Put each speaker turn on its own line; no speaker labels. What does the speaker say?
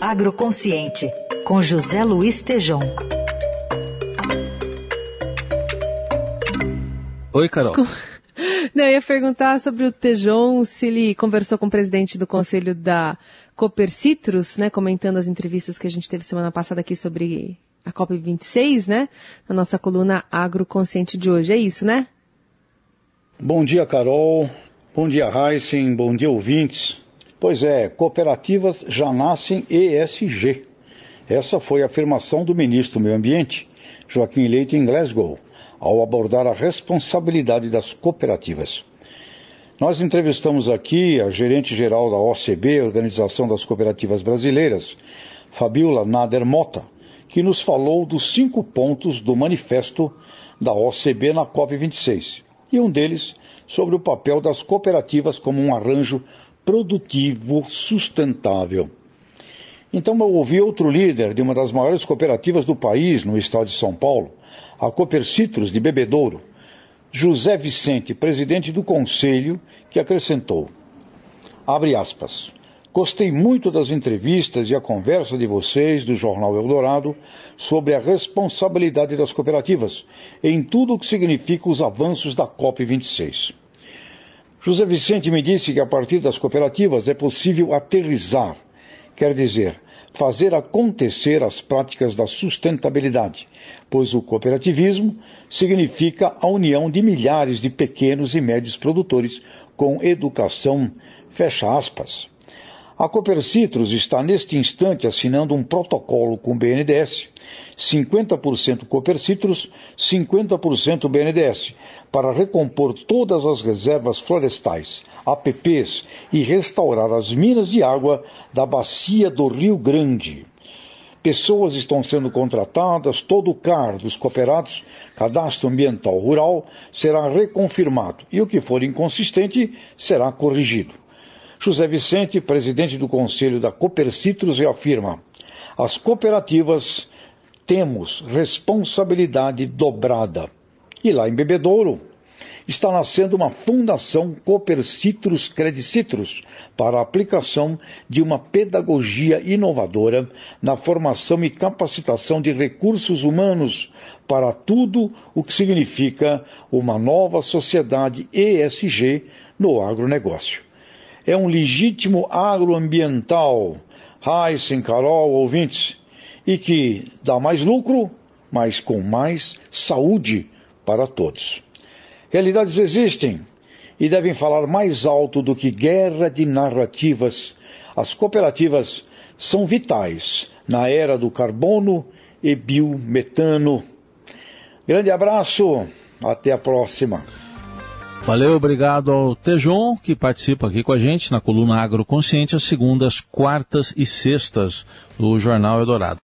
Agroconsciente, com José Luiz Tejom.
Oi, Carol.
Não, eu ia perguntar sobre o Tejon, se ele conversou com o presidente do conselho da Cooper Citrus, né, comentando as entrevistas que a gente teve semana passada aqui sobre a COP26, né, na nossa coluna Agroconsciente de hoje. É isso, né?
Bom dia, Carol. Bom dia, Heisen. Bom dia, ouvintes. Pois é, cooperativas já nascem ESG. Essa foi a afirmação do ministro do Meio Ambiente, Joaquim Leite, em Glasgow ao abordar a responsabilidade das cooperativas. Nós entrevistamos aqui a gerente-geral da OCB, Organização das Cooperativas Brasileiras, Fabiola Nader Mota, que nos falou dos cinco pontos do manifesto da OCB na COP26, e um deles sobre o papel das cooperativas como um arranjo produtivo sustentável. Então eu ouvi outro líder de uma das maiores cooperativas do país, no estado de São Paulo, a Cooper Citrus de Bebedouro, José Vicente, presidente do conselho, que acrescentou: abre aspas. Gostei muito das entrevistas e a conversa de vocês do Jornal Eldorado sobre a responsabilidade das cooperativas em tudo o que significa os avanços da COP26. José Vicente me disse que a partir das cooperativas é possível aterrizar, quer dizer, fazer acontecer as práticas da sustentabilidade, pois o cooperativismo significa a união de milhares de pequenos e médios produtores com educação, fecha aspas. A Cooper Citrus está neste instante assinando um protocolo com o BNDES, 50% Cooper Citrus, 50% BNDES, para recompor todas as reservas florestais, APPs e restaurar as minas de água da bacia do Rio Grande. Pessoas estão sendo contratadas, todo o CAR dos cooperados, Cadastro Ambiental Rural, será reconfirmado e o que for inconsistente será corrigido. José Vicente, presidente do Conselho da Citrus, reafirma: as cooperativas temos responsabilidade dobrada. E lá em Bebedouro está nascendo uma fundação Cooper Citrus Credicitrus para a aplicação de uma pedagogia inovadora na formação e capacitação de recursos humanos para tudo o que significa uma nova sociedade ESG no agronegócio. É um legítimo agroambiental, Heisen, Carol, ouvintes, e que dá mais lucro, mas com mais saúde para todos. Realidades existem e devem falar mais alto do que guerra de narrativas. As cooperativas são vitais na era do carbono e biometano. Grande abraço, até a próxima.
Valeu, obrigado ao Tejon, que participa aqui com a gente na coluna Agroconsciente, às segundas, quartas e sextas do Jornal Eldorado.